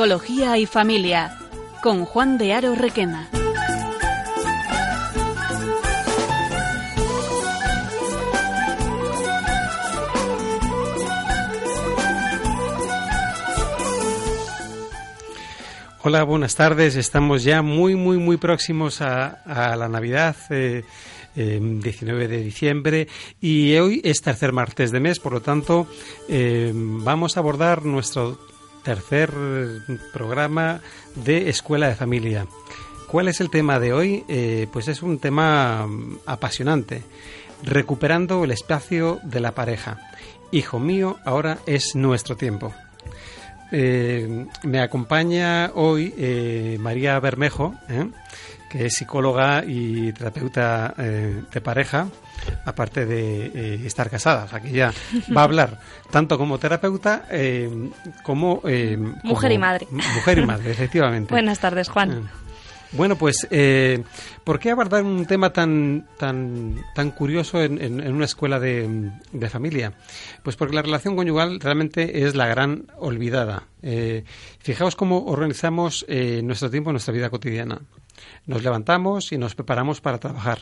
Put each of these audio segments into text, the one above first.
Psicología y Familia, con Juan de Aro Requena. Hola, buenas tardes. Estamos ya muy, muy, muy próximos a, la Navidad. Eh, 19 de diciembre y hoy es tercer martes de mes, por lo tanto eh, vamos a abordar nuestro tercer programa de Escuela de Familia. ¿Cuál es el tema de hoy? Eh, pues es un tema apasionante, recuperando el espacio de la pareja. Hijo mío, ahora es nuestro tiempo. Eh, me acompaña hoy eh, María Bermejo, que es psicóloga y terapeuta de pareja aparte de eh, estar casada. O sea, que ya va a hablar tanto como terapeuta eh, como, eh, Mujer y madre. Mujer y madre, efectivamente. Buenas tardes, Juan. Bueno, pues, ¿por qué abordar un tema tan, tan, tan curioso en, una escuela de, de, familia? Pues porque la relación conyugal realmente es la gran olvidada. fijaos cómo organizamos nuestro tiempo en nuestra vida cotidiana. Nos levantamos y nos preparamos para trabajar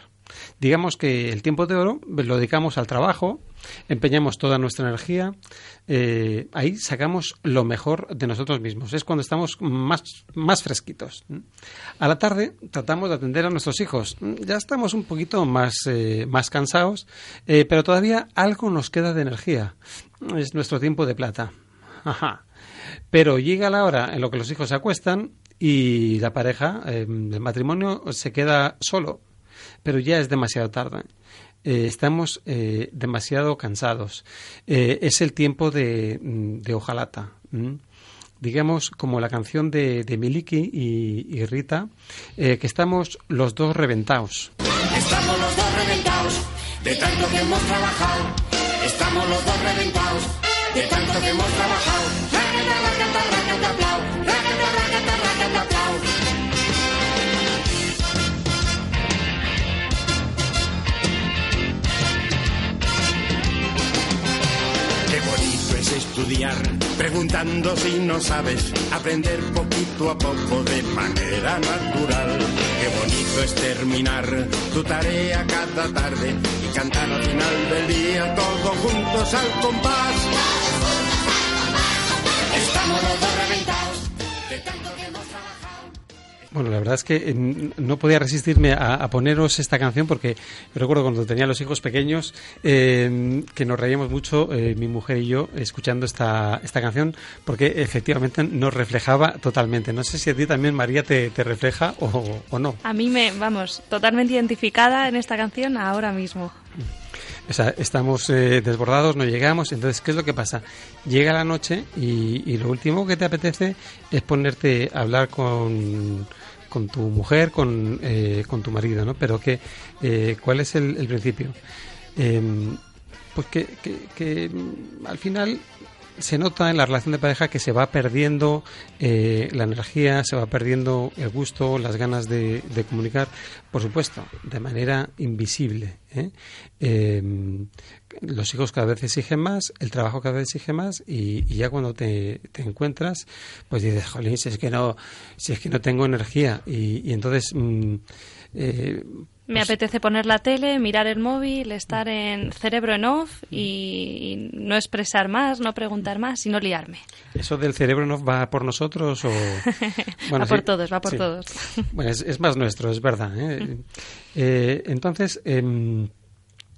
Digamos que el tiempo de oro lo dedicamos al trabajo, empeñamos toda nuestra energía, eh, ahí sacamos lo mejor de nosotros mismos. Es cuando estamos más, más fresquitos. A la tarde tratamos de atender a nuestros hijos. Ya estamos un poquito más, eh, más cansados, eh, pero todavía algo nos queda de energía. Es nuestro tiempo de plata. Pero llega la hora en lo que los hijos se acuestan y la pareja, el matrimonio, se queda solo pero ya es demasiado tarde. Eh, estamos eh, demasiado cansados. Eh, es el tiempo de, mm, de hojalata. Digamos, como la canción de, de Miliki y, Rita, que estamos los dos reventados. Estamos los dos reventados de tanto que hemos trabajado. Estamos los dos reventados de tanto que hemos trabajado. Estudiar, preguntando si no sabes, aprender poquito a poco de manera natural. Qué bonito es terminar tu tarea cada tarde y cantar al final del día todos juntos al compás. Estamos los dos reventados bueno, la verdad es que eh, no podía resistirme a, poneros esta canción porque recuerdo cuando tenía los hijos pequeños eh, que nos reíamos mucho, eh, mi mujer y yo, escuchando esta, esta canción porque efectivamente nos reflejaba totalmente. No sé si a ti también, María, te, refleja o, o no. A mí me, vamos, totalmente identificada en esta canción ahora mismo. O sea, estamos desbordados, no llegamos. Entonces, ¿qué es lo que pasa? Llega la noche y, lo último que te apetece es ponerte a hablar con, con tu mujer, con, eh, con tu marido, ¿no? Pero que, eh, ¿cuál es el, principio? Em, pues que, que, mm, al final se nota en la relación de pareja que se va perdiendo eh, la energía, se va perdiendo el gusto, las ganas de, comunicar, por supuesto, de manera invisible. ¿eh? Em, los hijos cada vez exigen más, el trabajo cada vez exige más y, ya cuando te, encuentras, pues dices, jolín, si es que no, si es que no tengo energía y, entonces... Mm, eh, me pues apetece poner la tele, mirar el móvil, estar en cerebro en off y, no expresar más, no preguntar más y no liarme. ¿Eso del cerebro en off va por nosotros o...? va por todos, va por todos. bueno, es, más nuestro, es verdad. ¿eh? Eh, entonces...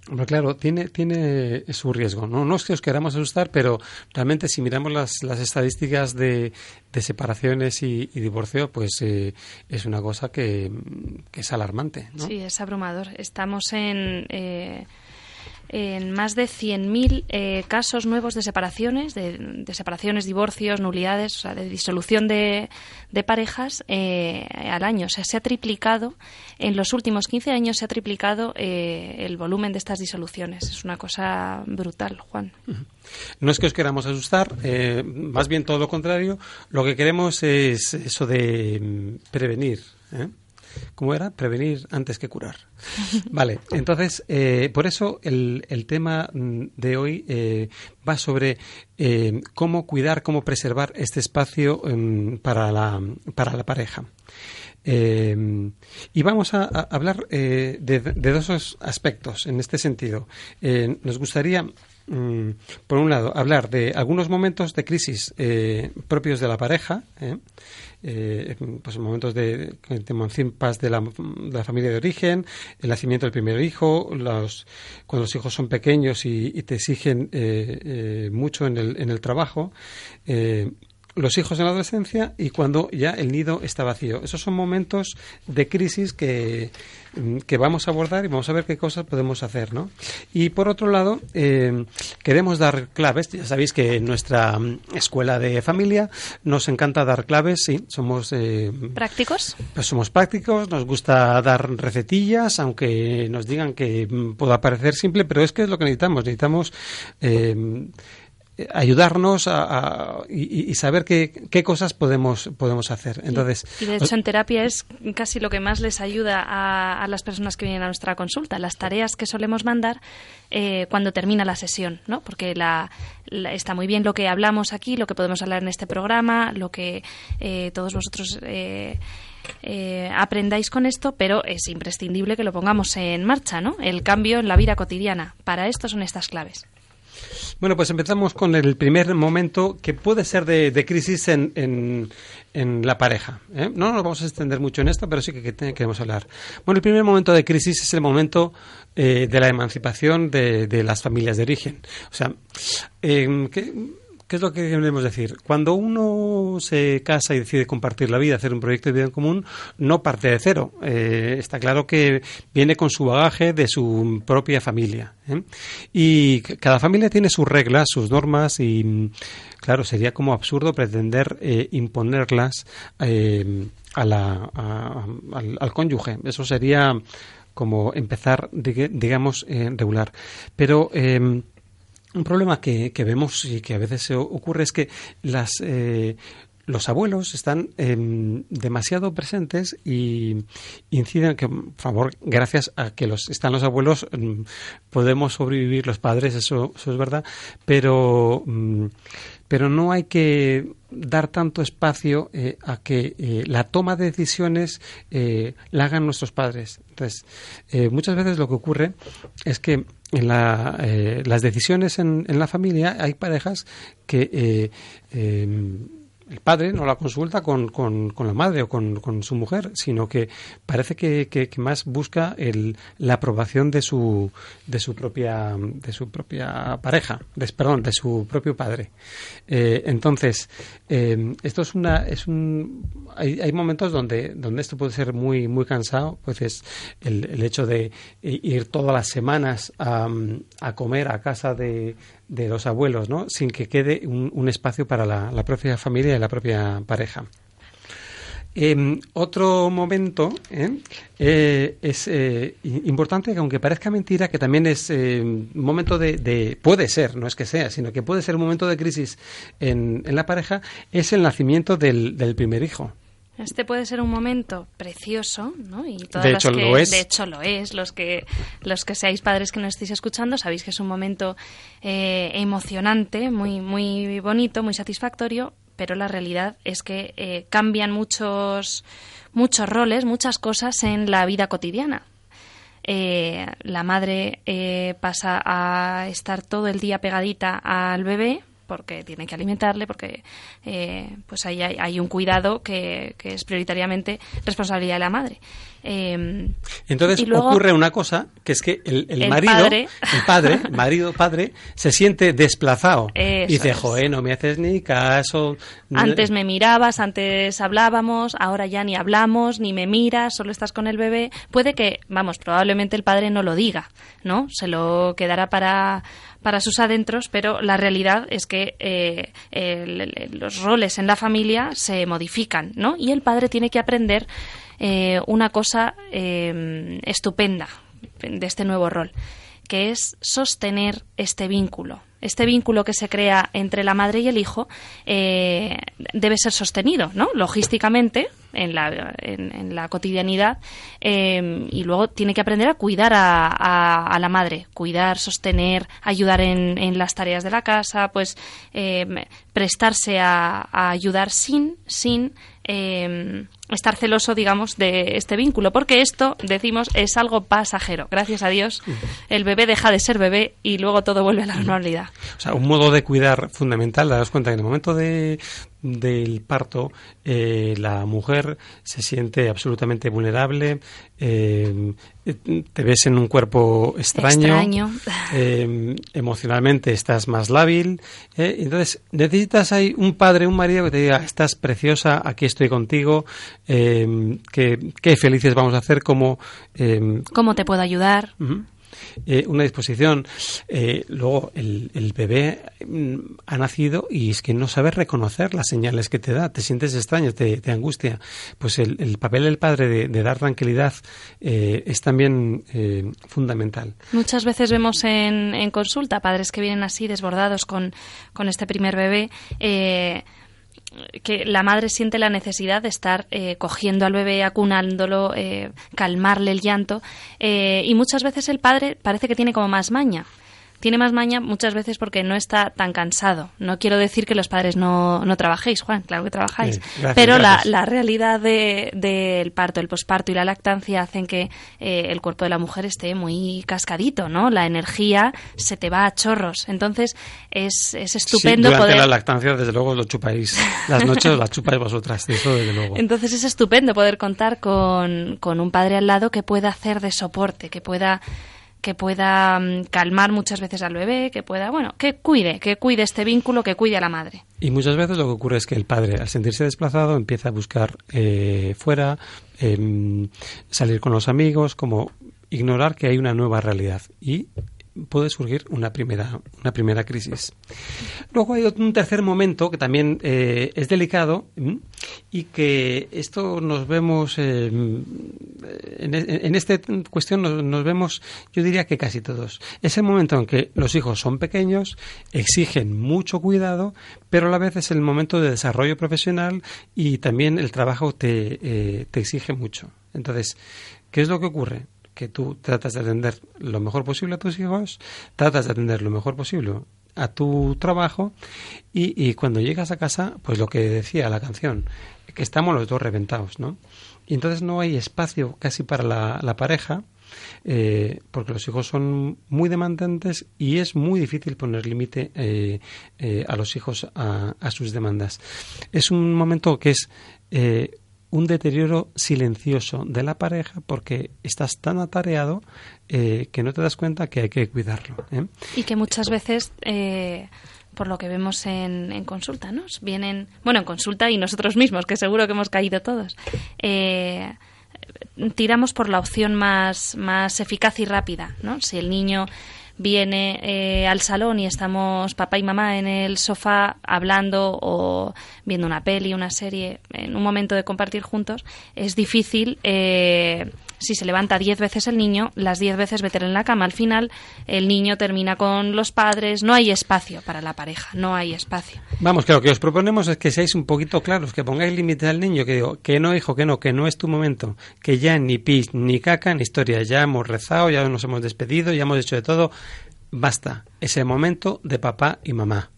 Em, claro, tiene, tiene su riesgo. ¿no? no es que os queramos asustar, pero realmente si miramos las, las estadísticas de, de separaciones y, divorcio, pues eh, es una cosa que, es alarmante. Sí, es abrumador. Estamos en... Eh, en más de 100.000 eh, casos nuevos de separaciones, de, separaciones, divorcios, nulidades, o sea, de disolución de, parejas eh, al año. O sea, se ha triplicado, en los últimos 15 años se ha triplicado eh, el volumen de estas disoluciones. Es una cosa brutal, Juan. No es que os queramos asustar, más bien todo lo contrario. Lo que queremos es eso de mm, prevenir. ¿Cómo era? Prevenir antes que curar. Vale, entonces, eh, por eso el, el, tema mm, de hoy eh, va sobre eh, cómo cuidar, cómo preservar este espacio em, para, la, para la pareja. Em, y vamos a, hablar de, de, dos aspectos en este sentido. nos gustaría mm, por un lado, hablar de algunos momentos de crisis propios de la pareja, eh, pues momentos de, de paz de la, de la, familia de origen, el nacimiento del primer hijo, los, cuando los hijos son pequeños y, te exigen eh, eh, mucho en el, en el trabajo, eh, los hijos en la adolescencia y cuando ya el nido está vacío. Esos son momentos de crisis que, mm, que vamos a abordar y vamos a ver qué cosas podemos hacer, ¿no? Y por otro lado, eh, queremos dar claves. Ya sabéis que en nuestra mm, escuela de familia nos encanta dar claves, sí, somos... Eh, ¿Prácticos? Pues somos prácticos, nos gusta dar recetillas, aunque nos digan que mm, pueda parecer simple, pero es que es lo que necesitamos. Necesitamos... Eh, ayudarnos a, y, saber qué, qué, cosas podemos, podemos hacer. Entonces, y, de hecho en terapia es casi lo que más les ayuda a, las personas que vienen a nuestra consulta, las tareas que solemos mandar eh, cuando termina la sesión, ¿no? Porque la, está muy bien lo que hablamos aquí, lo que podemos hablar en este programa, lo que eh, todos vosotros... Eh, aprendáis con esto, pero es imprescindible que lo pongamos en marcha, ¿no? El cambio en la vida cotidiana. Para esto son estas claves. Bueno, pues empezamos con el primer momento que puede ser de, crisis en, en, la pareja. ¿eh? No nos vamos a extender mucho en esto, pero sí que, queremos hablar. Bueno, el primer momento de crisis es el momento eh, de la emancipación de, de, las familias de origen. O sea, eh, ¿Qué es lo que queremos decir? Cuando uno se casa y decide compartir la vida, hacer un proyecto de vida en común, no parte de cero. Eh, está claro que viene con su bagaje de su propia familia. ¿eh? Y cada familia tiene sus reglas, sus normas y, claro, sería como absurdo pretender eh, imponerlas a la, al, cónyuge. Eso sería como empezar, digamos, regular. Pero un problema que, que, vemos y que a veces ocurre es que las, eh, los abuelos están em, demasiado presentes y inciden que, por favor, gracias a que los, están los abuelos, em, podemos sobrevivir los padres, eso, eso es verdad, pero, mm, pero no hay que dar tanto espacio eh, a que eh, la toma de decisiones eh, la hagan nuestros padres. Entonces, muchas veces lo que ocurre es que en la, las decisiones en, en, la familia hay parejas que em, el padre no la consulta con, con, la madre o con, con, su mujer, sino que parece que, que, más busca el, la aprobación de su, de su propia de su propia pareja, perdón, de su propio padre. Eh, entonces, eh, esto es una es un hay, hay, momentos donde donde esto puede ser muy muy cansado, pues es el, el hecho de ir todas las semanas a, a comer a casa de de los abuelos, ¿no? Sin que quede un, espacio para la, propia familia y la propia pareja. Em, otro momento ¿eh? Eh, es eh, importante, que aunque parezca mentira, que también es un momento de, puede ser, no es que sea, sino que puede ser un momento de crisis en, en la pareja, es el nacimiento del, del primer hijo. Este puede ser un momento precioso, ¿no? Y de hecho lo es. De hecho lo es. Los que, los que seáis padres que nos estéis escuchando sabéis que es un momento eh, emocionante, muy, muy bonito, muy satisfactorio, pero la realidad es que eh, cambian muchos, muchos roles, muchas cosas en la vida cotidiana. Eh, la madre pasa a estar todo el día pegadita al bebé, porque tiene que alimentarle, porque eh, pues ahí hay, un cuidado que, que, es prioritariamente responsabilidad de la madre. Em, Entonces ocurre una cosa, que es que el, marido, padre, el padre, marido, padre, se siente desplazado. y dice, joder, no me haces ni caso. Antes me mirabas, antes hablábamos, ahora ya ni hablamos, ni me miras, solo estás con el bebé. Puede que, vamos, probablemente el padre no lo diga, ¿no? Se lo quedará para, para sus adentros, pero la realidad es que eh, los roles en la familia se modifican, ¿no? Y el padre tiene que aprender eh, una cosa eh, estupenda de este nuevo rol que es sostener este vínculo. Este vínculo que se crea entre la madre y el hijo eh, debe ser sostenido, ¿no? Logísticamente, en la, en, la cotidianidad, eh, y luego tiene que aprender a cuidar a, la madre, cuidar, sostener, ayudar en, en, las tareas de la casa, pues eh, prestarse a, a, ayudar sin, sin estar celoso, digamos, de este vínculo, porque esto, decimos, es algo pasajero. Gracias a Dios, el bebé deja de ser bebé y luego todo vuelve a la normalidad. O sea, un modo de cuidar fundamental, das cuenta que en el momento de, del parto, eh, la mujer se siente absolutamente vulnerable, eh, te ves en un cuerpo extraño, eh, emocionalmente estás más lábil, entonces necesitas ahí un padre, un marido que te diga, estás preciosa, aquí estoy contigo, que, qué felices vamos a hacer, como... ¿Cómo te puedo ayudar? Eh, una disposición. Eh, luego, el, bebé mm, ha nacido y es que no sabes reconocer las señales que te da, te sientes extraño, te, angustia. Pues el, papel del padre de, dar tranquilidad eh, es también fundamental. Muchas veces vemos en, en, consulta padres que vienen así desbordados con, con este primer bebé que la madre siente la necesidad de estar eh, cogiendo al bebé, acunándolo, eh, calmarle el llanto, eh, y muchas veces el padre parece que tiene como más maña tiene más maña muchas veces porque no está tan cansado. No quiero decir que los padres no, no trabajéis, Juan, claro que trabajáis. pero La, la, realidad del de, parto, el posparto y la lactancia hacen que eh, el cuerpo de la mujer esté muy cascadito, ¿no? La energía se te va a chorros. Entonces es, es estupendo sí, durante la lactancia, desde luego, lo chupáis. Las noches las chupáis vosotras, eso desde luego. Entonces es estupendo poder contar con, con un padre al lado que pueda hacer de soporte, que pueda que pueda mm, calmar muchas veces al bebé, que pueda, bueno, que cuide, que cuide este vínculo, que cuide a la madre. Y muchas veces lo que ocurre es que el padre, al sentirse desplazado, empieza a buscar eh, fuera, em, salir con los amigos, como ignorar que hay una nueva realidad. Y puede surgir una primera, una primera crisis. Luego hay un tercer momento que también eh, es delicado y que esto nos vemos, eh, en, en, esta cuestión nos, vemos, yo diría que casi todos. Es el momento en que los hijos son pequeños, exigen mucho cuidado, pero a la vez es el momento de desarrollo profesional y también el trabajo te, eh, te exige mucho. Entonces, ¿qué es lo que ocurre? Que tú tratas de atender lo mejor posible a tus hijos, tratas de atender lo mejor posible a tu trabajo y, cuando llegas a casa, pues lo que decía la canción, que estamos los dos reventados, ¿no? Y entonces no hay espacio casi para la, pareja, eh, porque los hijos son muy demandantes y es muy difícil poner límite eh, eh, a los hijos a, a, sus demandas. Es un momento que es un deterioro silencioso de la pareja porque estás tan atareado eh, que no te das cuenta que hay que cuidarlo. ¿eh? Y que muchas veces, eh, por lo que vemos en, en, consulta, ¿no? Vienen, bueno, en consulta y nosotros mismos, que seguro que hemos caído todos, tiramos por la opción más, más eficaz y rápida, ¿no? Si el niño viene eh, al salón y estamos papá y mamá en el sofá hablando o viendo una peli, una serie, en un momento de compartir juntos, es difícil eh, si se levanta diez veces el niño, las diez veces meter en la cama. Al final, el niño termina con los padres. No hay espacio para la pareja, no hay espacio. Vamos, que lo que os proponemos es que seáis un poquito claros, que pongáis límite al niño, que digo, que no, hijo, que no, que no es tu momento, que ya ni pis, ni caca, ni historia. Ya hemos rezado, ya nos hemos despedido, ya hemos hecho de todo. Basta, es el momento de papá y mamá.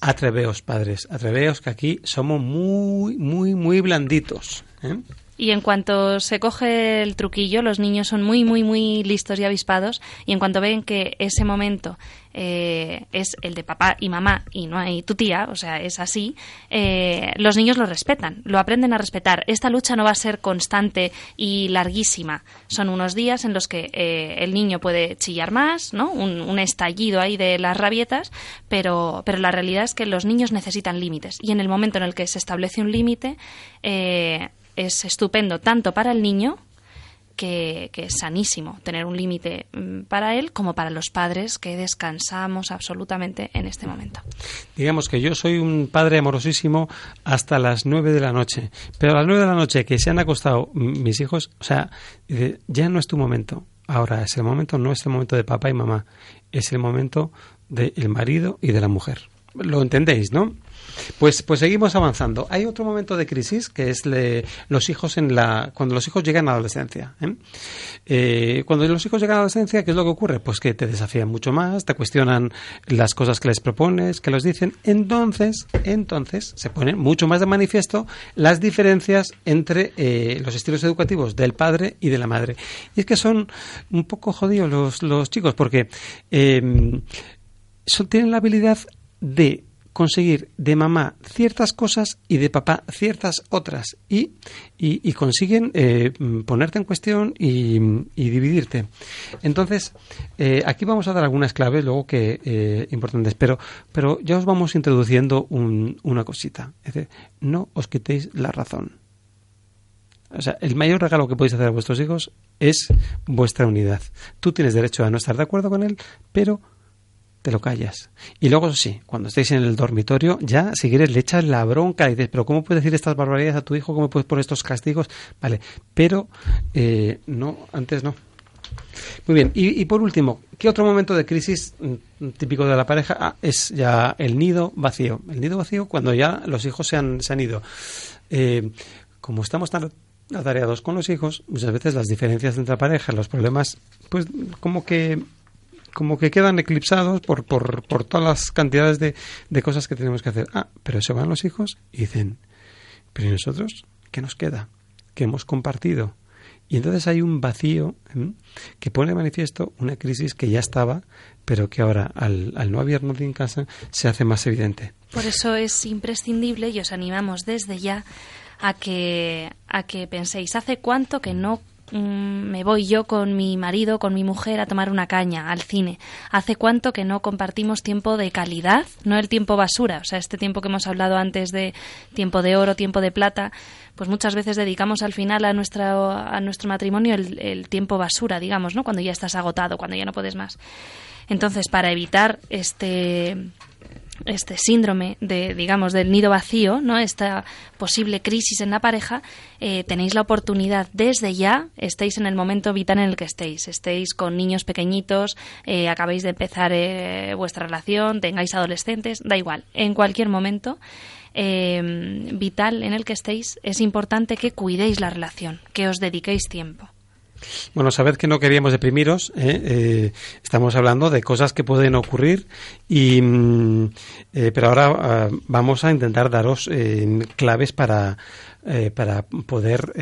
Atreveos, padres, atreveos, que aquí somos muy, muy, muy blanditos. ¿eh? Y en cuanto se coge el truquillo, los niños son muy, muy, muy listos y avispados y en cuanto ven que ese momento eh, es el de papá y mamá y no hay tu tía, o sea, es así, eh, los niños lo respetan, lo aprenden a respetar. Esta lucha no va a ser constante y larguísima. Son unos días en los que eh, el niño puede chillar más, ¿no? Un, un, estallido ahí de las rabietas, pero, pero la realidad es que los niños necesitan límites y en el momento en el que se establece un límite, es estupendo tanto para el niño, que, es sanísimo tener un límite mm, para él como para los padres que descansamos absolutamente en este momento. Digamos que yo soy un padre amorosísimo hasta las nueve de la noche, pero a las nueve de la noche que se han acostado mis hijos, o sea, ya no es tu momento ahora es el momento, no es el momento de papá y mamá, es el momento del marido y de la mujer. Lo entendéis, ¿no? Pues, pues seguimos avanzando. Hay otro momento de crisis que es los hijos en la cuando los hijos llegan a la adolescencia. ¿eh? Eh, cuando los hijos llegan a la adolescencia, ¿qué es lo que ocurre? Pues que te desafían mucho más, te cuestionan las cosas que les propones, que los dicen. Entonces, entonces se ponen mucho más de manifiesto las diferencias entre eh, los estilos educativos del padre y de la madre. Y es que son un poco jodidos los, los chicos porque son, tienen la habilidad de conseguir de mamá ciertas cosas y de papá ciertas otras y, y, consiguen eh, ponerte en cuestión y, dividirte. Entonces, eh, aquí vamos a dar algunas claves luego que eh, importantes, pero, pero ya os vamos introduciendo una cosita. Es decir, no os quitéis la razón. O sea, el mayor regalo que podéis hacer a vuestros hijos es vuestra unidad. Tú tienes derecho a no estar de acuerdo con él, pero te lo callas. Y luego sí, cuando estéis en el dormitorio, ya si quieres le echas la bronca y dices, pero ¿cómo puedes decir estas barbaridades a tu hijo? ¿Cómo puedes poner estos castigos? Vale, pero eh, no, antes no. Muy bien, y, por último, ¿qué otro momento de crisis mm, típico de la pareja? Ah, es ya el nido vacío. El nido vacío cuando ya los hijos se han, se han ido. Eh, como estamos tan atareados con los hijos, muchas veces las diferencias entre la pareja, los problemas, pues como que como que quedan eclipsados por, por, por todas las cantidades de, de, cosas que tenemos que hacer. Ah, pero se van los hijos y dicen, pero ¿y nosotros? ¿Qué nos queda? ¿Qué hemos compartido? Y entonces hay un vacío que pone de manifiesto una crisis que ya estaba, pero que ahora, al, al no haber nadie en casa, se hace más evidente. Por eso es imprescindible y os animamos desde ya a que, a que penséis, ¿hace cuánto que no Mm, me voy yo con mi marido, con mi mujer a tomar una caña al cine. ¿Hace cuánto que no compartimos tiempo de calidad? No el tiempo basura, o sea, este tiempo que hemos hablado antes de tiempo de oro, tiempo de plata, pues muchas veces dedicamos al final a, nuestro, a nuestro matrimonio el, el tiempo basura, digamos, ¿no? Cuando ya estás agotado, cuando ya no puedes más. Entonces, para evitar este este síndrome de, digamos, del nido vacío, ¿no? Esta posible crisis en la pareja, eh, tenéis la oportunidad desde ya, estéis en el momento vital en el que estéis, estéis con niños pequeñitos, eh, acabéis de empezar eh, vuestra relación, tengáis adolescentes, da igual, en cualquier momento vital en el que estéis, es importante que cuidéis la relación, que os dediquéis tiempo. Bueno, sabed que no queríamos deprimiros. ¿eh? Eh, estamos hablando de cosas que pueden ocurrir, y, mm, eh, pero ahora ah, vamos a intentar daros claves para, para poder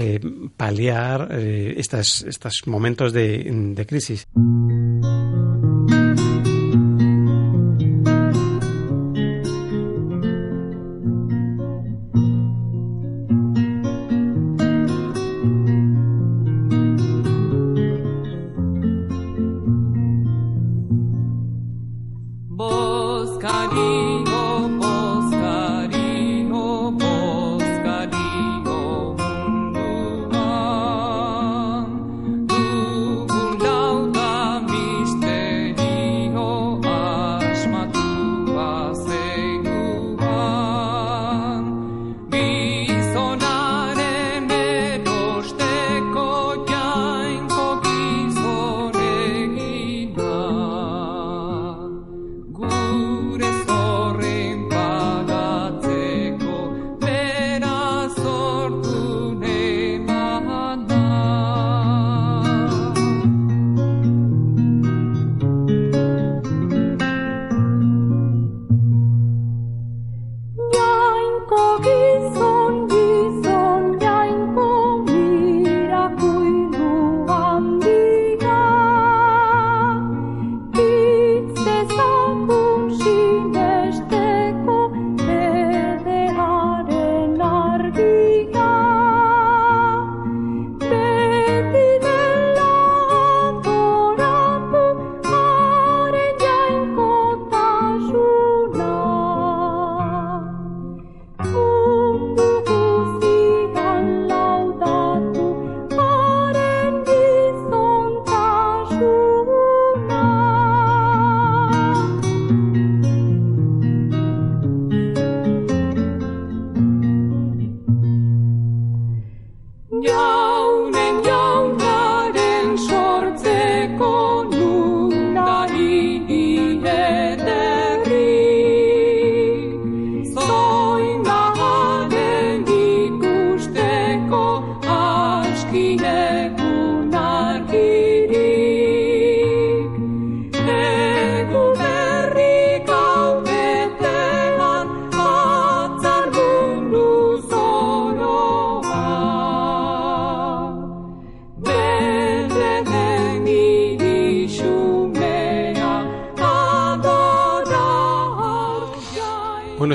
paliar estos momentos de crisis.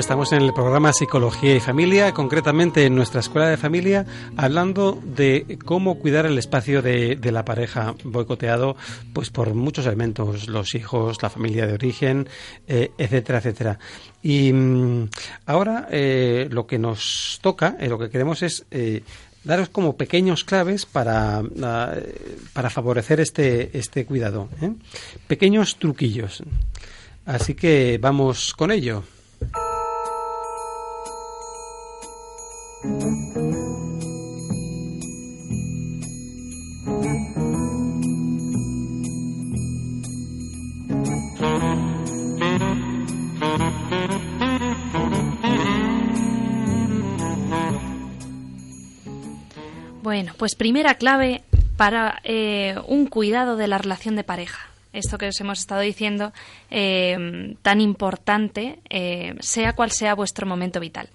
Estamos en el programa Psicología y Familia, concretamente en nuestra escuela de familia, hablando de cómo cuidar el espacio de, la pareja boicoteado pues por muchos elementos, los hijos, la familia de origen, eh, etcétera, etcétera. Y mm, ahora eh, lo que nos toca, eh, lo que queremos es daros como pequeños claves para, ah, para favorecer este, este cuidado. Pequeños truquillos. Así que vamos con ello. Bueno, pues primera clave para eh, un cuidado de la relación de pareja esto que os hemos estado diciendo, eh, tan importante, eh, sea cual sea vuestro momento vital.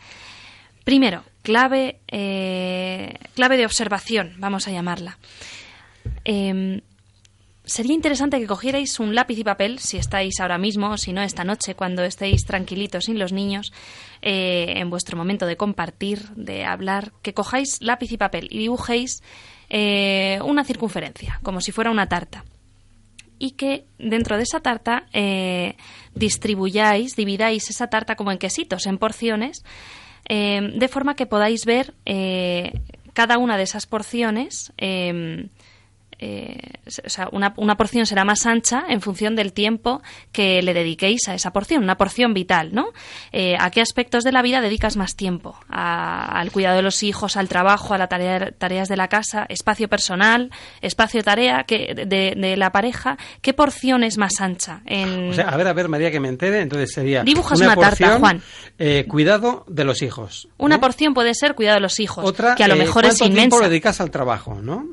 Primero, clave, eh, clave de observación, vamos a llamarla. Em, sería interesante que cogierais un lápiz y papel, si estáis ahora mismo, si no esta noche, cuando estéis tranquilitos sin los niños, en vuestro momento de compartir, de hablar, que cojáis lápiz y papel y dibujéis una circunferencia, como si fuera una tarta y que dentro de esa tarta eh, distribuyáis, dividáis esa tarta como en quesitos, en porciones, eh, de forma que podáis ver eh, cada una de esas porciones eh, o sea, una, una, porción será más ancha en función del tiempo que le dediquéis a esa porción, una porción vital, ¿no? Eh, ¿A qué aspectos de la vida dedicas más tiempo? al cuidado de los hijos, al trabajo, a las tareas de la casa, espacio personal, espacio tarea que, de, la pareja. ¿Qué porción es más ancha? En... O sea, a ver, a ver, María, que me entere, entonces sería. Dibujas una, tarta, Juan. Eh, cuidado de los hijos. Una porción puede ser cuidado de los hijos, Otra, que a lo mejor es inmensa. tiempo dedicas al trabajo, no?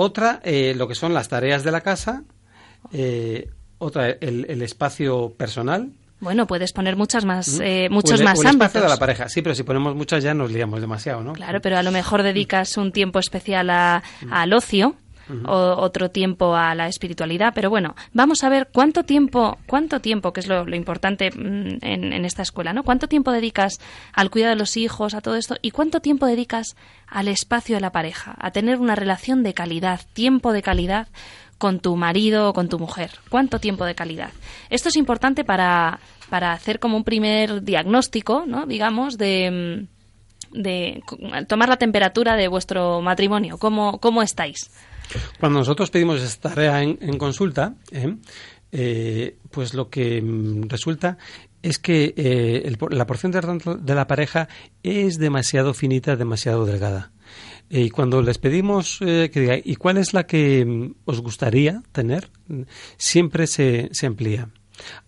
Otra, eh, lo que son las tareas de la casa. Eh, otra, el, espacio personal. Bueno, puedes poner muchas más, eh, muchos más o el espacio de la pareja, sí, pero si ponemos muchas ya nos liamos demasiado, ¿no? Claro, pero a lo mejor dedicas un tiempo especial a, al ocio, o otro tiempo a la espiritualidad. Pero bueno, vamos a ver cuánto tiempo, cuánto tiempo, que es lo, importante mm, en, en, esta escuela, ¿no? ¿Cuánto tiempo dedicas al cuidado de los hijos, a todo esto? ¿Y cuánto tiempo dedicas al espacio de la pareja, a tener una relación de calidad, tiempo de calidad con tu marido o con tu mujer? ¿Cuánto tiempo de calidad? Esto es importante para, para hacer como un primer diagnóstico, ¿no? Digamos, de mm, de tomar la temperatura de vuestro matrimonio. ¿Cómo, cómo estáis? Cuando nosotros pedimos esta tarea en, consulta, ¿eh? Eh, pues lo que mm, resulta es que eh, la porción de, la pareja es demasiado finita, demasiado delgada. Y cuando les pedimos que digan, ¿y cuál es la que mm, os gustaría tener? Siempre se, se amplía.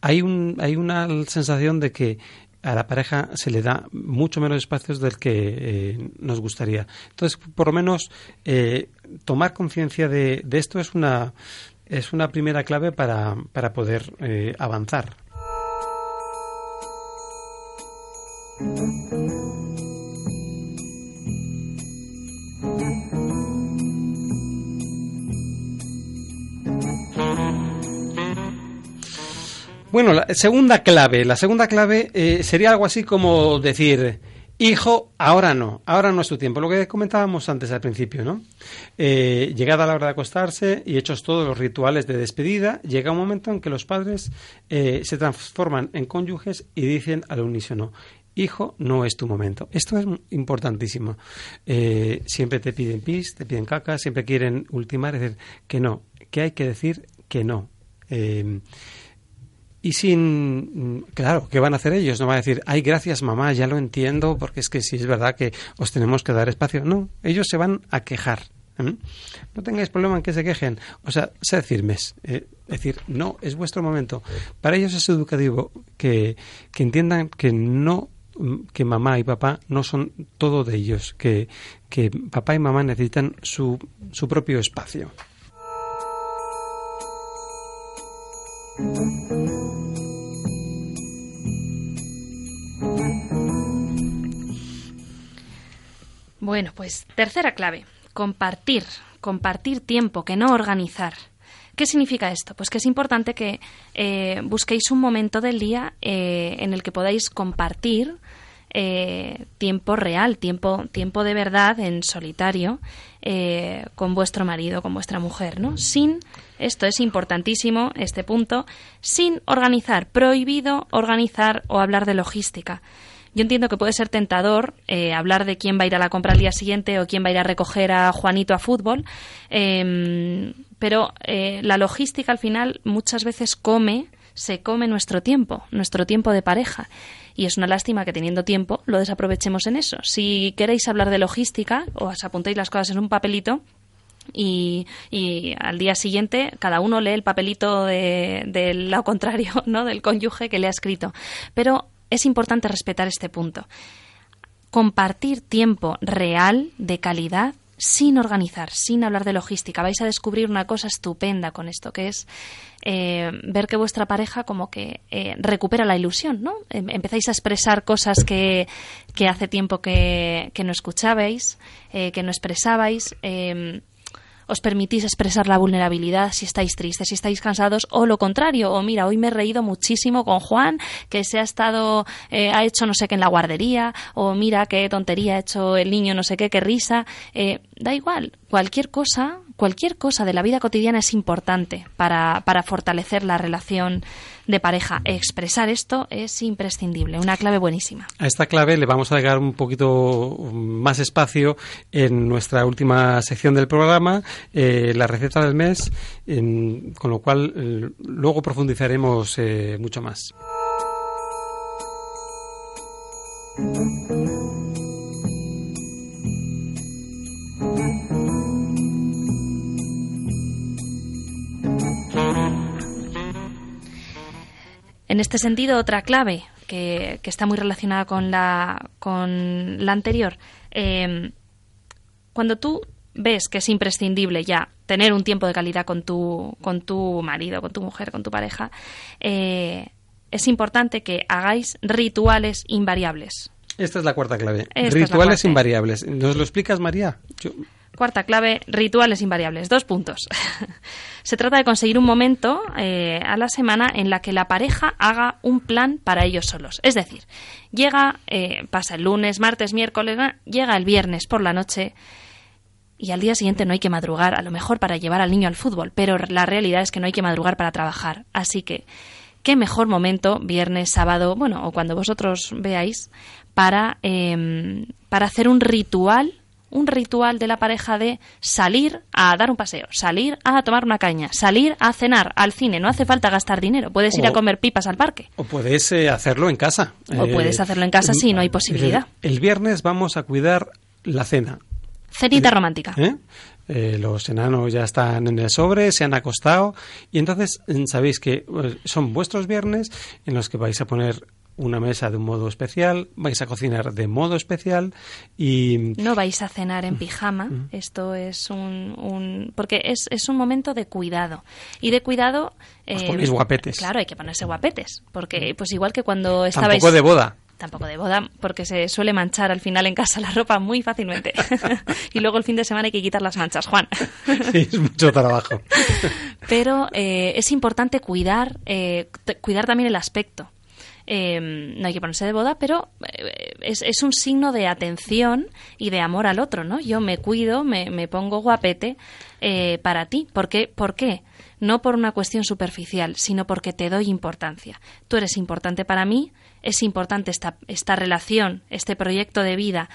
Hay, un, hay una sensación de que a la pareja se le da mucho menos espacios del que eh, nos gustaría. Entonces, por lo menos, eh, tomar conciencia de, esto es una, es una primera clave para, para poder eh, avanzar. Bueno, la segunda clave. La segunda clave eh, sería algo así como decir, hijo, ahora no, ahora no es tu tiempo. Lo que comentábamos antes al principio, ¿no? Eh, llegada la hora de acostarse y hechos todos los rituales de despedida, llega un momento en que los padres eh, se transforman en cónyuges y dicen al unísono, hijo, no es tu momento. Esto es importantísimo. siempre te piden pis, te piden caca, siempre quieren ultimar, es decir, que no, que hay que decir que no. Y sin, claro, ¿qué van a hacer ellos? No van a decir, ay, gracias mamá, ya lo entiendo, porque es que sí es verdad que os tenemos que dar espacio. No, ellos se van a quejar. ¿eh? No tengáis problema en que se quejen. O sea, sed firmes. Eh, decir, no, es vuestro momento. Para ellos es educativo que, que entiendan que no que mamá y papá no son todo de ellos, que, que papá y mamá necesitan su, su propio espacio. Bueno, pues tercera clave, compartir, compartir tiempo, que no organizar. ¿Qué significa esto? Pues que es importante que eh, busquéis un momento del día eh, en el que podáis compartir eh, tiempo real, tiempo, tiempo de verdad en solitario eh, con vuestro marido, con vuestra mujer, ¿no? Sin, esto es importantísimo, este punto, sin organizar, prohibido organizar o hablar de logística. Yo entiendo que puede ser tentador eh, hablar de quién va a ir a la compra al día siguiente o quién va a ir a recoger a Juanito a fútbol, em, pero la logística al final muchas veces come, se come nuestro tiempo, nuestro tiempo de pareja. Y es una lástima que teniendo tiempo lo desaprovechemos en eso. Si queréis hablar de logística, os apuntéis las cosas en un papelito y, al día siguiente cada uno lee el papelito del lado contrario, ¿no? del cónyuge que le ha escrito. Pero es importante respetar este punto. Compartir tiempo real, de calidad, sin organizar, sin hablar de logística. Vais a descubrir una cosa estupenda con esto, que es eh, ver que vuestra pareja como que eh, recupera la ilusión, ¿no? Em, empezáis a expresar cosas que, que hace tiempo que, que no escuchabais, eh, que no expresabais. Os permitís expresar la vulnerabilidad si estáis tristes, si estáis cansados, o lo contrario, o mira, hoy me he reído muchísimo con Juan, que se ha estado, eh, ha hecho no sé qué en la guardería, o mira qué tontería ha hecho el niño, no sé qué, qué risa. Eh, da igual, cualquier cosa, cualquier cosa de la vida cotidiana es importante para, para fortalecer la relación de pareja. Expresar esto es imprescindible, una clave buenísima. A esta clave le vamos a dejar un poquito más espacio en nuestra última sección del programa, eh, la receta del mes, con lo cual eh, luego profundizaremos eh, mucho más. En este sentido, otra clave que, está muy relacionada con la, con la anterior, em, cuando tú ves que es imprescindible ya tener un tiempo de calidad con tu, con tu marido, con tu mujer, con tu pareja, eh, es importante que hagáis rituales invariables. Esta es la cuarta clave. rituales invariables. ¿Nos lo explicas, María? Cuarta clave, rituales invariables. Dos puntos. Se trata de conseguir un momento eh, a la semana en la que la pareja haga un plan para ellos solos. Es decir, llega, eh, pasa el lunes, martes, miércoles, llega el viernes por la noche y al día siguiente no hay que madrugar, a lo mejor para llevar al niño al fútbol, pero la realidad es que no hay que madrugar para trabajar. Así que, qué mejor momento, viernes, sábado, bueno, o cuando vosotros veáis, para, em, para hacer un ritual un ritual de la pareja de salir a dar un paseo, salir a tomar una caña, salir a cenar al cine. No hace falta gastar dinero. Puedes ir a comer pipas al parque. O puedes eh, hacerlo en casa. O puedes eh, hacerlo en casa si no hay posibilidad. El, viernes vamos a cuidar la cena. Cenita eh, romántica. los enanos ya están en el sobre, se han acostado y entonces mm, sabéis que son vuestros viernes en los que vais a poner una mesa de un modo especial, vais a cocinar de modo especial y... No vais a cenar en mm. pijama, mm. esto es un, porque es, es, un momento de cuidado. Y de cuidado... Os ponéis eh, guapetes. Claro, hay que ponerse guapetes, porque pues igual que cuando estabais... Tampoco de boda tampoco de boda, porque se suele manchar al final en casa la ropa muy fácilmente. y luego el fin de semana hay que quitar las manchas, Juan. sí, es mucho trabajo. Pero eh, es importante cuidar, eh, cuidar también el aspecto. Em, no hay que ponerse de boda, pero eh, es, un signo de atención y de amor al otro, ¿no? Yo me cuido, me, me pongo guapete eh, para ti. ¿Por qué? ¿Por qué? No por una cuestión superficial, sino porque te doy importancia. Tú eres importante para mí, es importante esta, esta relación, este proyecto de vida,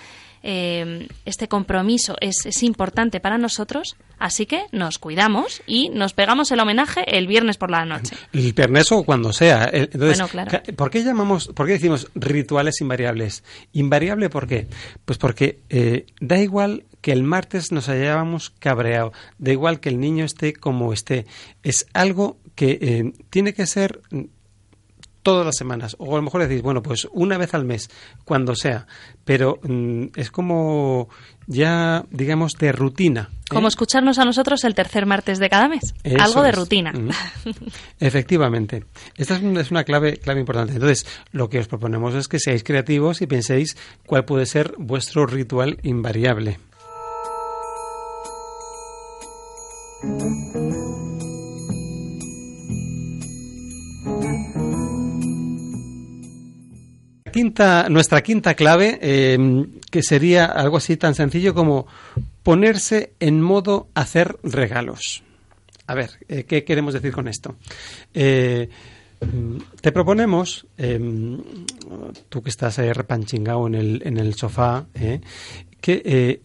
eh, este compromiso es, es, importante para nosotros, así que nos cuidamos y nos pegamos el homenaje el viernes por la noche. El viernes o cuando sea. Entonces, ¿por qué llamamos, por qué decimos rituales invariables? Invariable, ¿por qué? Pues porque eh, da igual que el martes nos hallábamos cabreado, da igual que el niño esté como esté, es algo que eh, tiene que ser todas las semanas. O a lo mejor decís, bueno, pues una vez al mes, cuando sea. Pero mm, es como ya, digamos, de rutina. ¿eh? Como escucharnos a nosotros el tercer martes de cada mes. Algo de rutina. Efectivamente. Esta es una clave, clave importante. Entonces, lo que os proponemos es que seáis creativos y penséis cuál puede ser vuestro ritual invariable. Nuestra quinta clave, eh, que sería algo así tan sencillo como ponerse en modo hacer regalos. A ver, eh, ¿qué queremos decir con esto? Eh, te proponemos, eh, tú que estás ahí repanchingado en el, en el sofá, eh, que eh,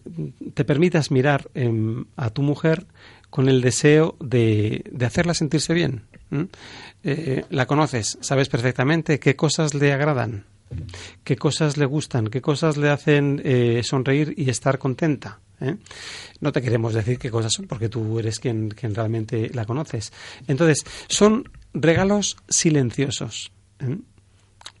te permitas mirar em, a tu mujer con el deseo de, hacerla sentirse bien. la conoces, sabes perfectamente qué cosas le agradan, qué cosas le gustan, qué cosas le hacen eh, sonreír y estar contenta. ¿eh? No te queremos decir qué cosas son porque tú eres quien, quien realmente la conoces. Entonces, son regalos silenciosos. ¿eh?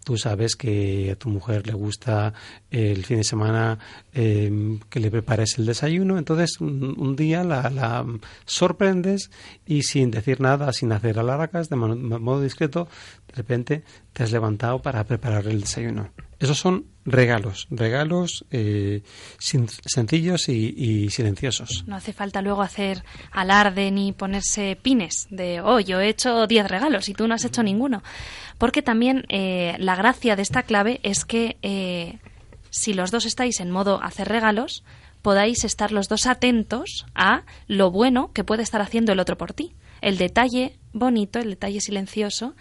Tú sabes que a tu mujer le gusta el fin de semana eh, que le prepares el desayuno, entonces un, un día la, la sorprendes y sin decir nada, sin hacer alaracas, de modo discreto, de repente te has levantado para preparar el desayuno. Esos son regalos, regalos eh, sencillos y, silenciosos. No hace falta luego hacer alarde ni ponerse pines de, oh, yo he hecho 10 regalos y tú no has hecho ninguno. Porque también eh, la gracia de esta clave es que eh, si los dos estáis en modo hacer regalos, podáis estar los dos atentos a lo bueno que puede estar haciendo el otro por ti. El detalle bonito, el detalle silencioso,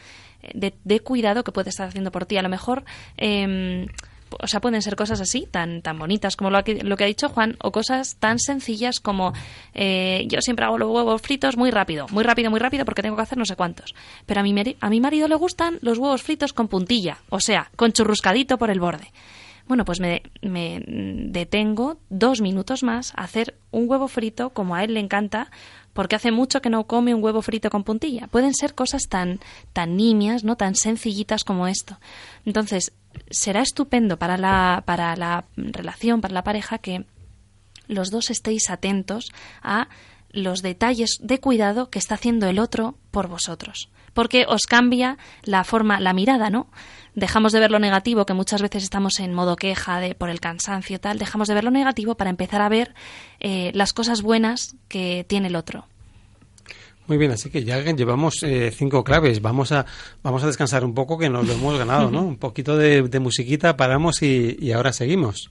de, de cuidado que puede estar haciendo por ti. A lo mejor em, o sea, pueden ser cosas así, tan, tan bonitas como lo que, lo que ha dicho Juan, o cosas tan sencillas como eh, yo siempre hago los huevos fritos muy rápido, muy rápido, muy rápido, porque tengo que hacer no sé cuántos. Pero a mi, a mi marido le gustan los huevos fritos con puntilla, o sea, con churruscadito por el borde. Bueno, pues me, me detengo dos minutos más a hacer un huevo frito como a él le encanta, porque hace mucho que no come un huevo frito con puntilla. Pueden ser cosas tan, tan nimias, ¿no? tan sencillitas como esto. Entonces, será estupendo para la, para la relación, para la pareja, que los dos estéis atentos a los detalles de cuidado que está haciendo el otro por vosotros. Porque os cambia la forma, la mirada, ¿no? Dejamos de ver lo negativo, que muchas veces estamos en modo queja de, por el cansancio tal, dejamos de ver lo negativo para empezar a ver eh, las cosas buenas que tiene el otro. Muy bien, así que ya llevamos eh, cinco claves. Vamos a, vamos a descansar un poco que nos lo hemos ganado, ¿no? Un poquito de, de musiquita, paramos y, y ahora seguimos.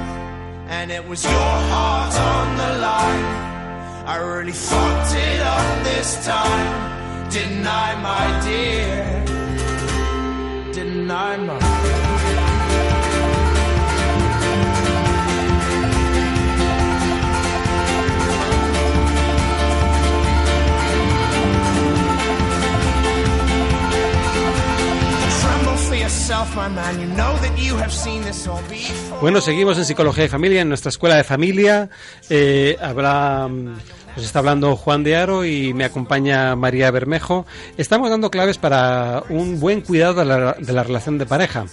And it was your heart on the line. I really fucked it up this time. Didn't I, my dear? Didn't I, my Bueno, seguimos en Psicología de Familia, en nuestra escuela de familia. Eh, habrá, mm, nos está hablando Juan de Aro y me acompaña María Bermejo. Estamos dando claves para un buen cuidado de la, de la relación de pareja.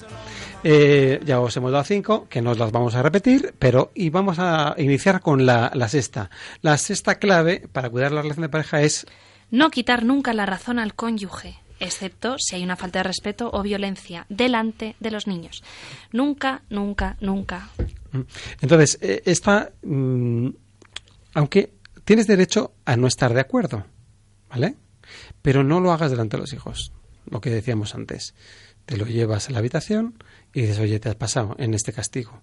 Eh, ya os hemos dado cinco, que no os las vamos a repetir, pero y vamos a iniciar con la, la sexta. La sexta clave para cuidar la relación de pareja es No quitar nunca la razón al cónyuge, excepto si hay una falta de respeto o violencia delante de los niños. Nunca, nunca, nunca. Mm. Entonces, eh, esta, mm, aunque tienes derecho a no estar de acuerdo, ¿vale? Pero no lo hagas delante de los hijos, lo que decíamos antes. Te lo llevas a la habitación y dices, oye, te has pasado en este castigo.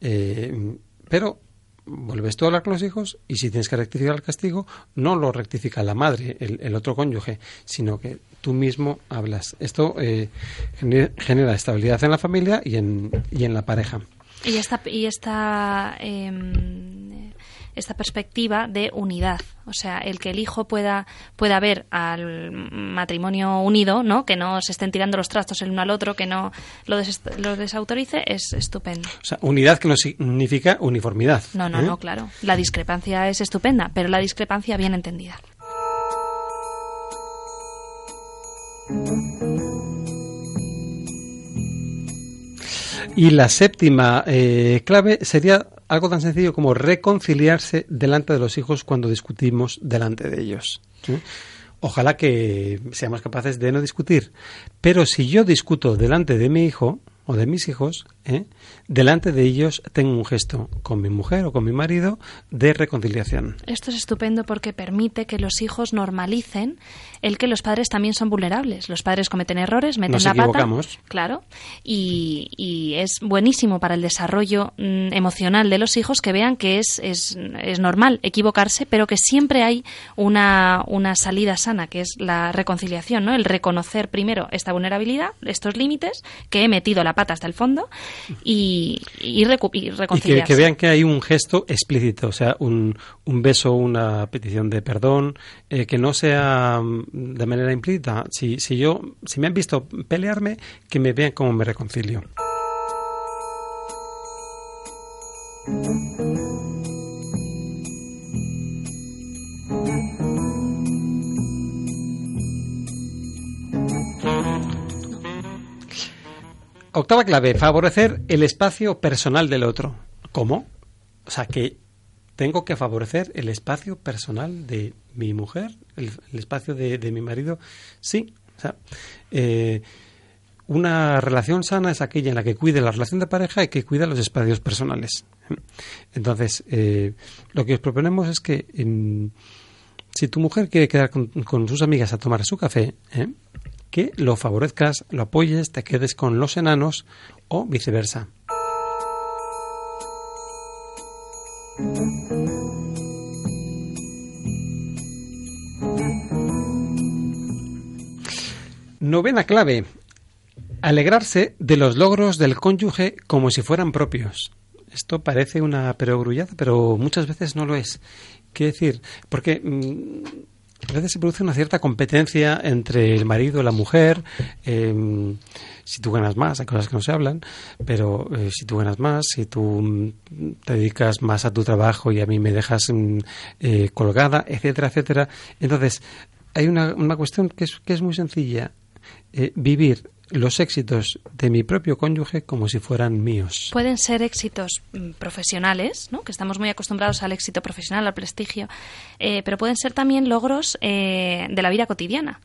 Eh, pero vuelves tú a hablar con los hijos y si tienes que rectificar el castigo, no lo rectifica la madre, el, el otro cónyuge, sino que tú mismo hablas. Esto eh, gene- genera estabilidad en la familia y en, y en la pareja. Y esta, y esta, em, esta perspectiva de unidad, o sea, el que el hijo pueda, pueda ver al matrimonio unido, ¿no? Que no se estén tirando los trastos el uno al otro, que no lo, des- lo desautorice, es estupendo. O sea, unidad que no significa uniformidad. No, no, ¿eh? no, claro. La discrepancia es estupenda, pero la discrepancia bien entendida. Y la séptima eh, clave sería algo tan sencillo como reconciliarse delante de los hijos cuando discutimos delante de ellos. Ojalá que seamos capaces de no discutir. Pero si yo discuto delante de mi hijo o de mis hijos, ¿eh? delante de ellos tengo un gesto con mi mujer o con mi marido de reconciliación. Esto es estupendo porque permite que los hijos normalicen el que los padres también son vulnerables. Los padres cometen errores, meten Nos la equivocamos. pata. Claro. Y, y es buenísimo para el desarrollo mm, emocional de los hijos que vean que es, es, es normal equivocarse, pero que siempre hay una, una salida sana, que es la reconciliación, ¿no? El reconocer primero esta vulnerabilidad, estos límites, que he metido la pata hasta el fondo y, y, y Y que, reconciliarse. que vean que hay un gesto explícito, o sea, un, un beso, una petición de perdón, eh, que no sea mm, de manera implícita. Si, si yo, si me han visto pelearme, que me vean cómo me reconcilio. Octava clave, favorecer el espacio personal del otro. ¿Cómo? O sea, que tengo que favorecer el espacio personal de mi mujer, el, espacio de, de mi marido. Sí, o sea, eh, una relación sana es aquella en la que cuide la relación de pareja y que cuida los espacios personales. Entonces, eh, lo que os proponemos es que em, si tu mujer quiere quedar con, con sus amigas a tomar su café, ¿eh? Que lo favorezcas, lo apoyes, te quedes con los enanos o viceversa. Novena clave. Alegrarse de los logros del cónyuge como si fueran propios. Esto parece una perogrullada, pero muchas veces no lo es. Quiero decir, porque mm, a veces se produce una cierta competencia entre el marido y la mujer. eh, si tú ganas más, hay cosas que no se hablan, pero eh, si tú ganas más, si tú mm, te dedicas más a tu trabajo y a mí me dejas mm, eh, colgada, etcétera, etcétera. Entonces, hay una, una cuestión que es, que es muy sencilla. Eh, vivir los éxitos de mi propio cónyuge como si fueran míos. Pueden ser éxitos mm, profesionales, ¿no? que estamos muy acostumbrados al éxito profesional, al prestigio, eh, pero pueden ser también logros eh, de la vida cotidiana.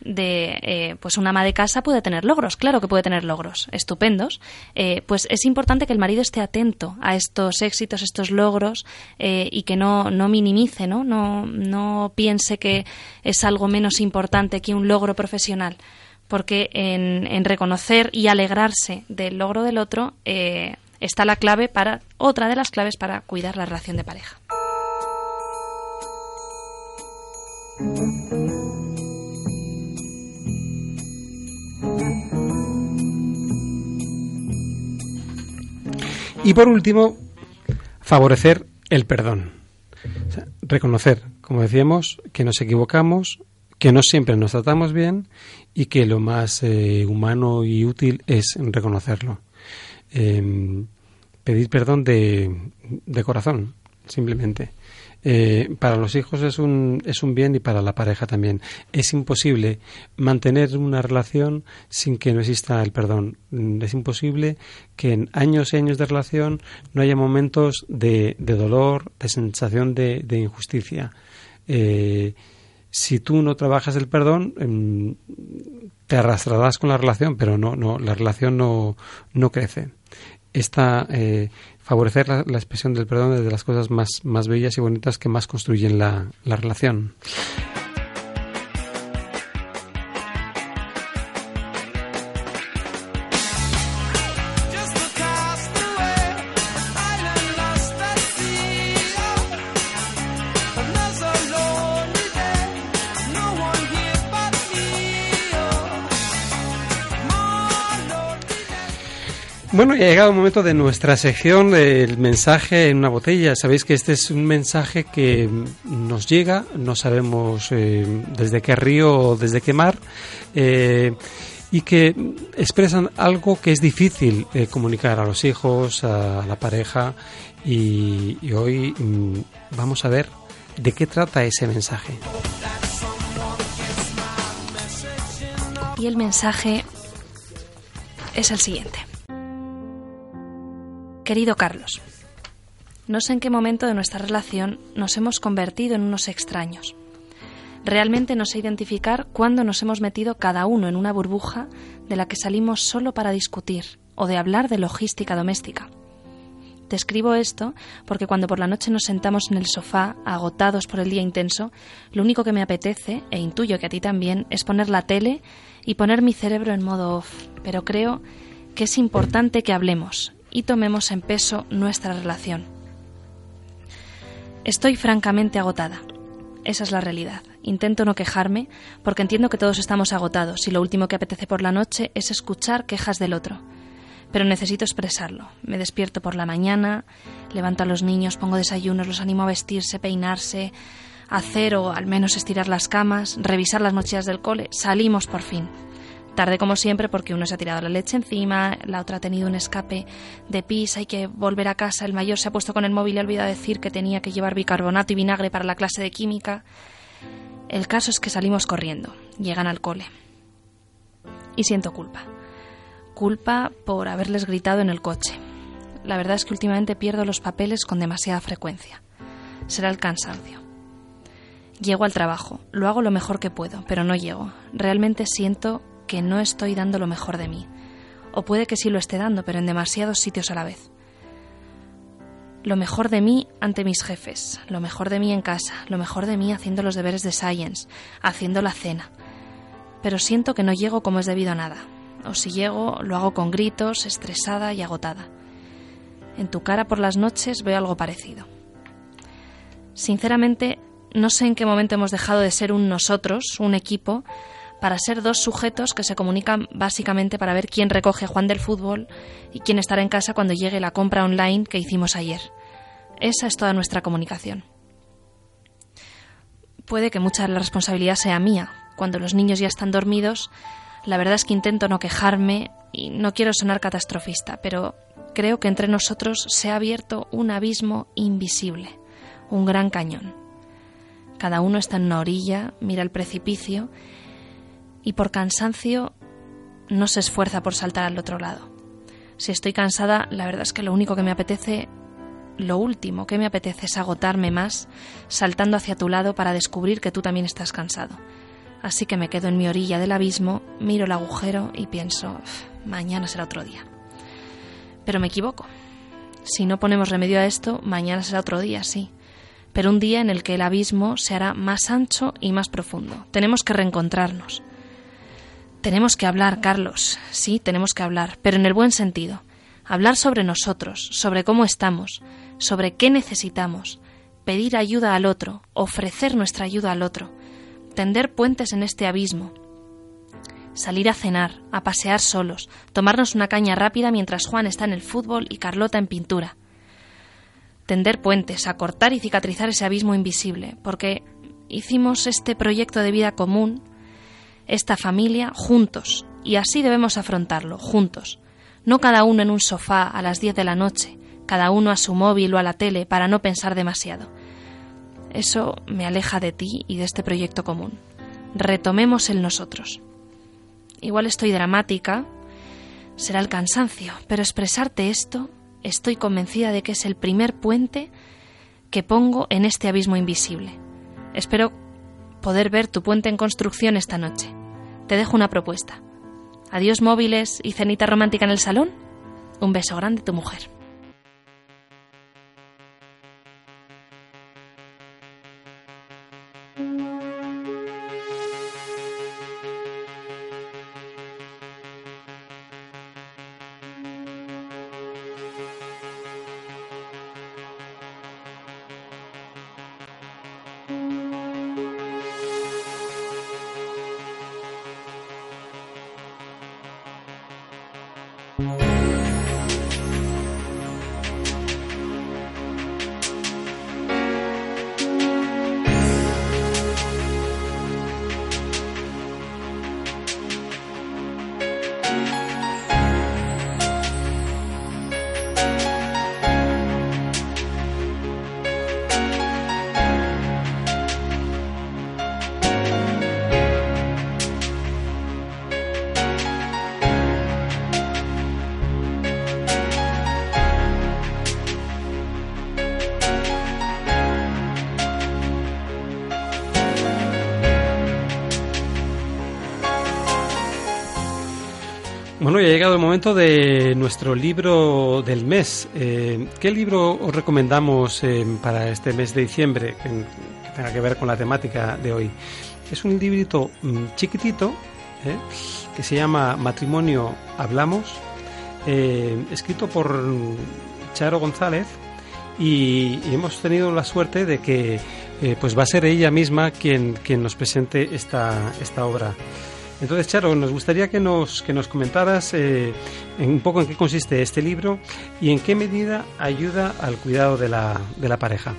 De, eh, pues una ama de casa puede tener logros, claro que puede tener logros, estupendos. Eh, pues es importante que el marido esté atento a estos éxitos, estos logros eh, y que no, no minimice, ¿no? No, no piense que es algo menos importante que un logro profesional porque en, reconocer y alegrarse del logro del otro eh, está la clave para otra de las claves para cuidar la relación de pareja. Y por último, favorecer el perdón. Reconocer, como decíamos, que nos equivocamos, que no siempre nos tratamos bien y que lo más eh, humano y útil es reconocerlo. Eh, pedir perdón de, de corazón, simplemente. Eh, para los hijos es un, es un bien y para la pareja también. Es imposible mantener una relación sin que no exista el perdón. Mm, Es imposible que en años y años de relación no haya momentos de, de dolor, de sensación de, de injusticia. Eh, si tú no trabajas el perdón, em, te arrastrarás con la relación, pero no, no, la relación no, no crece. Esta, eh, favorecer la, expresión del perdón es de las cosas más, más bellas y bonitas que más construyen la, la relación. Bueno, ya ha llegado el momento de nuestra sección del mensaje en una botella. Sabéis que este es un mensaje que nos llega, no sabemos eh, desde qué río o desde qué mar, eh, y que expresan algo que es difícil eh, comunicar a los hijos, a la pareja, y, y hoy mm, vamos a ver de qué trata ese mensaje. Y el mensaje es el siguiente. Querido Carlos, no sé en qué momento de nuestra relación nos hemos convertido en unos extraños. Realmente no sé identificar cuándo nos hemos metido cada uno en una burbuja de la que salimos solo para discutir o de hablar de logística doméstica. Te escribo esto porque cuando por la noche nos sentamos en el sofá, agotados por el día intenso, lo único que me apetece, e intuyo que a ti también, es poner la tele y poner mi cerebro en modo off. Pero creo que es importante que hablemos y tomemos en peso nuestra relación. Estoy francamente agotada. Esa es la realidad. Intento no quejarme porque entiendo que todos estamos agotados y lo último que apetece por la noche es escuchar quejas del otro. Pero necesito expresarlo. Me despierto por la mañana, levanto a los niños, pongo desayunos, los animo a vestirse, peinarse, hacer o al menos estirar las camas, revisar las mochilas del cole. Salimos por fin. Tarde como siempre porque uno se ha tirado la leche encima, la otra ha tenido un escape de pis, hay que volver a casa, el mayor se ha puesto con el móvil y ha olvidado decir que tenía que llevar bicarbonato y vinagre para la clase de química. El caso es que salimos corriendo, llegan al cole. Y siento culpa. Culpa por haberles gritado en el coche. La verdad es que últimamente pierdo los papeles con demasiada frecuencia. Será el cansancio. Llego al trabajo, lo hago lo mejor que puedo, pero no llego. Realmente siento que no estoy dando lo mejor de mí. O puede que sí lo esté dando, pero en demasiados sitios a la vez. Lo mejor de mí ante mis jefes, lo mejor de mí en casa, lo mejor de mí haciendo los deberes de Science, haciendo la cena. Pero siento que no llego como es debido a nada. O si llego, lo hago con gritos, estresada y agotada. En tu cara por las noches veo algo parecido. Sinceramente, no sé en qué momento hemos dejado de ser un nosotros, un equipo, para ser dos sujetos que se comunican básicamente para ver quién recoge Juan del fútbol y quién estará en casa cuando llegue la compra online que hicimos ayer. Esa es toda nuestra comunicación. Puede que mucha de la responsabilidad sea mía. Cuando los niños ya están dormidos, la verdad es que intento no quejarme y no quiero sonar catastrofista, pero creo que entre nosotros se ha abierto un abismo invisible, un gran cañón. Cada uno está en una orilla, mira el precipicio y por cansancio no se esfuerza por saltar al otro lado. Si estoy cansada, la verdad es que lo único que me apetece, lo último que me apetece es agotarme más saltando hacia tu lado para descubrir que tú también estás cansado. Así que me quedo en mi orilla del abismo, miro el agujero y pienso, mañana será otro día. Pero me equivoco. Si no ponemos remedio a esto, mañana será otro día, sí. Pero un día en el que el abismo se hará más ancho y más profundo. Tenemos que reencontrarnos. Tenemos que hablar, Carlos. Sí, tenemos que hablar, pero en el buen sentido. Hablar sobre nosotros, sobre cómo estamos, sobre qué necesitamos, pedir ayuda al otro, ofrecer nuestra ayuda al otro, tender puentes en este abismo, salir a cenar, a pasear solos, tomarnos una caña rápida mientras Juan está en el fútbol y Carlota en pintura. Tender puentes, acortar y cicatrizar ese abismo invisible, porque hicimos este proyecto de vida común esta familia juntos, y así debemos afrontarlo, juntos, no cada uno en un sofá a las 10 de la noche, cada uno a su móvil o a la tele para no pensar demasiado. Eso me aleja de ti y de este proyecto común. Retomemos el nosotros. Igual estoy dramática, será el cansancio, pero expresarte esto estoy convencida de que es el primer puente que pongo en este abismo invisible. Espero poder ver tu puente en construcción esta noche. Te dejo una propuesta. Adiós móviles y cenita romántica en el salón. Un beso grande tu mujer. Bueno, ya ha llegado el momento de nuestro libro del mes. Eh, ¿Qué libro os recomendamos eh, para este mes de diciembre que, tenga que ver con la temática de hoy? Es un librito mm, chiquitito eh, que se llama Matrimonio Hablamos, escrito por Charo González y, hemos tenido la suerte de que pues va a ser ella misma quien, nos presente esta obra. Entonces, Charo, nos gustaría que nos, que nos comentaras eh, un poco en qué consiste este libro y en qué medida ayuda al cuidado de la, de la pareja.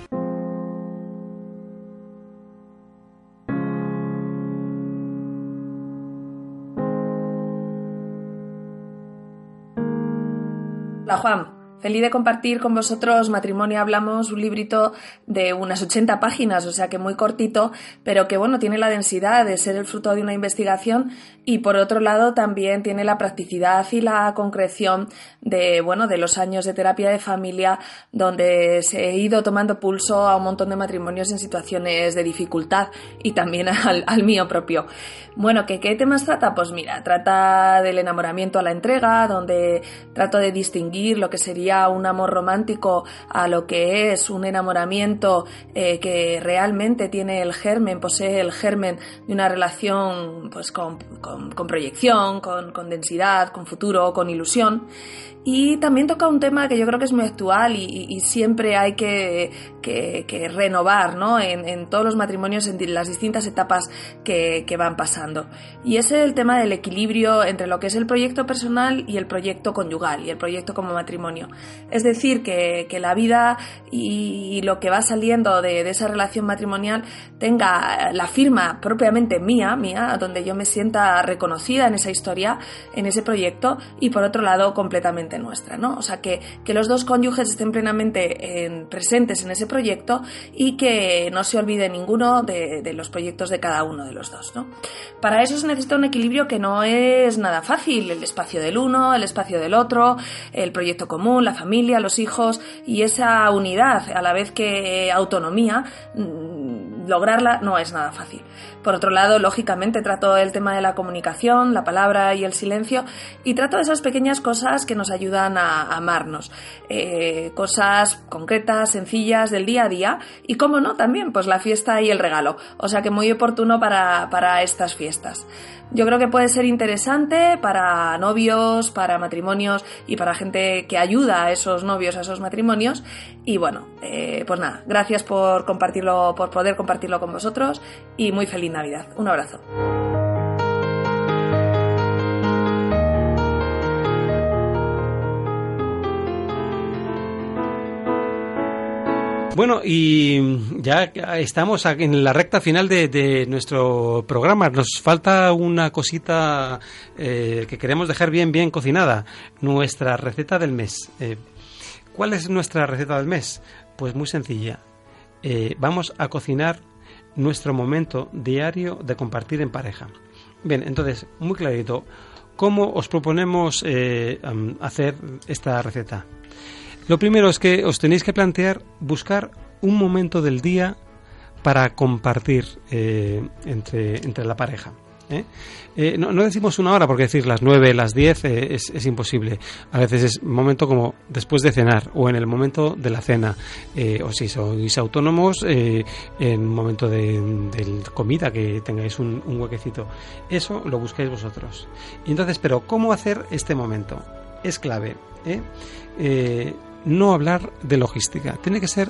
Hola Juan, Feliz de compartir con vosotros Matrimonio Hablamos, un librito de unas 80 páginas, o sea que muy cortito, pero que bueno, tiene la densidad de ser el fruto de una investigación y por otro lado también tiene la practicidad y la concreción de bueno, de los años de terapia de familia donde se he ido tomando pulso a un montón de matrimonios en situaciones de dificultad y también al, al mío propio. Bueno, ¿qué, ¿qué temas trata? Pues mira, trata del enamoramiento a la entrega, donde trato de distinguir lo que sería un amor romántico a lo que es un enamoramiento eh, que realmente tiene el germen, posee el germen de una relación pues con, proyección, con, con densidad, con futuro, con ilusión. Y también toca un tema que yo creo que es muy actual y, siempre hay que, renovar ¿no? En, todos los matrimonios, en las distintas etapas que, van pasando. Y es el tema del equilibrio entre lo que es el proyecto personal y el proyecto conyugal y el proyecto como matrimonio. Es decir, que, la vida y, lo que va saliendo de, de, esa relación matrimonial tenga la firma propiamente mía, mía, donde yo me sienta reconocida en esa historia, en ese proyecto y por otro lado completamente nuestra, ¿no? O sea, que, los dos cónyuges estén plenamente presentes en ese proyecto y que no se olvide ninguno de, los proyectos de cada uno de los dos, ¿no? Para eso se necesita un equilibrio que no es nada fácil, el espacio del uno, el espacio del otro, el proyecto común, la familia, los hijos y esa unidad a la vez que autonomía, mm, lograrla no es nada fácil. Por otro lado, lógicamente trato el tema de la comunicación, la palabra y el silencio y trato esas pequeñas cosas que nos ayudan a amarnos. Eh, cosas concretas, sencillas del día a día y, como no, también pues la fiesta y el regalo. O sea que muy oportuno para, para estas fiestas. Yo creo que puede ser interesante para novios, para matrimonios y para gente que ayuda a esos novios, a esos matrimonios. Y bueno, eh, pues nada, gracias por compartirlo, por poder compartirlo con vosotros y muy feliz Navidad. Un abrazo. Bueno, y ya estamos en la recta final de, nuestro programa. Nos falta una cosita eh, que queremos dejar bien, bien cocinada. Nuestra receta del mes. Eh, ¿Cuál es nuestra receta del mes? Pues muy sencilla. Eh, vamos a cocinar nuestro momento diario de compartir en pareja. Bien, entonces, muy clarito. ¿Cómo os proponemos hacer esta receta? Lo primero es que os tenéis que plantear buscar un momento del día para compartir eh, entre, entre la pareja. ¿eh? Eh, no, decimos una hora porque decir las nueve, las diez es, es, imposible. A veces es momento como después de cenar o en el momento de la cena. o si sois autónomos, en momento de, comida que tengáis un, un, huequecito. Eso lo buscáis vosotros. Y entonces, pero ¿cómo hacer este momento? Es clave no hablar de logística. Tiene que ser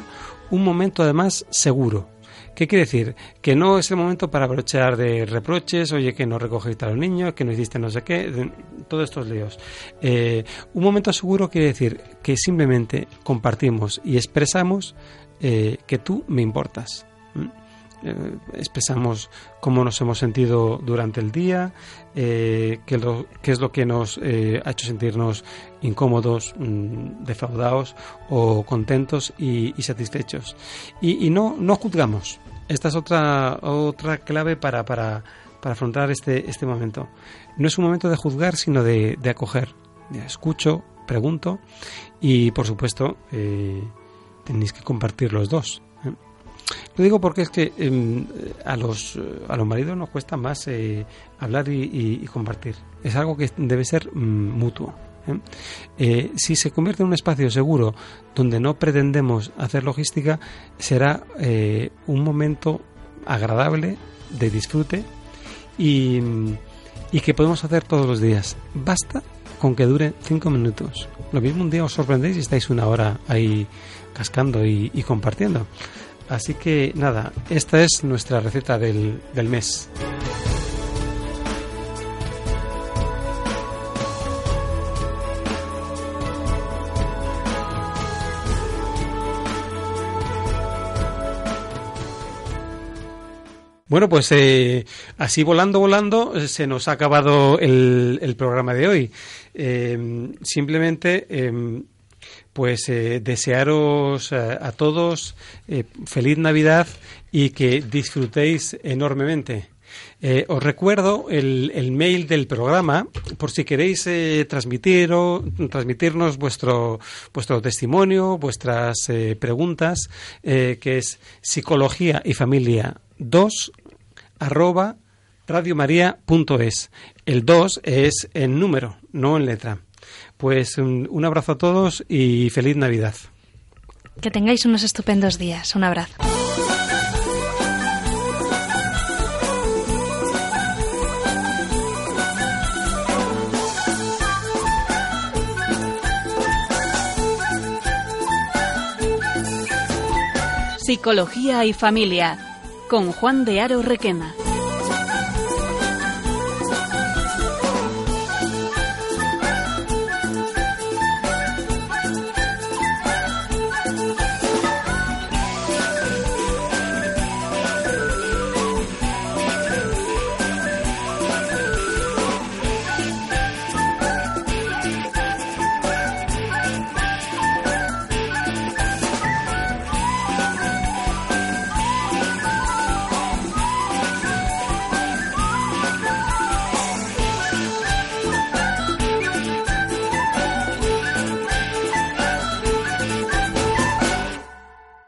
un momento además seguro. ¿Qué quiere decir? Que no es el momento para brochear de reproches, oye, que no recogiste a los niños, que no hiciste no sé qué, todos estos líos. Eh, un momento seguro quiere decir que simplemente compartimos y expresamos eh, que tú me importas. Eh, expresamos cómo nos hemos sentido durante el día, eh, qué, es lo que nos eh, ha hecho sentirnos incómodos, mm, defraudados o contentos y, satisfechos. Y, no, no juzgamos. Esta es otra, otra clave para, para, para afrontar este, este momento. No es un momento de juzgar, sino de, de acoger. Escucho, pregunto y, por supuesto, tenéis que compartir los dos. Lo digo porque es que em, a, los, a los maridos nos cuesta más eh, hablar y, compartir. Es algo que debe ser mm, mutuo. ¿eh? Eh, si se convierte en un espacio seguro donde no pretendemos hacer logística, será un momento agradable de disfrute y, y que podemos hacer todos los días. Basta con que dure cinco minutos. Lo mismo un día os sorprendéis y estáis una hora ahí cascando y, compartiendo. Así que nada, esta es nuestra receta del, del mes. Bueno, pues eh, así volando, volando, eh, se nos ha acabado el, el programa de hoy. Eh, simplemente, pues desearos a, todos feliz Navidad y que disfrutéis enormemente. os recuerdo el, el, mail del programa por si queréis transmitir o, transmitirnos vuestro, vuestro testimonio, vuestras preguntas, que es psicología y familia 2 arroba radiomaria.es. El 2 es en número, no en letra. Pues un, un abrazo a todos y feliz Navidad. Que tengáis unos estupendos días. Un abrazo. Psicología y familia con Juan de Aro Requena.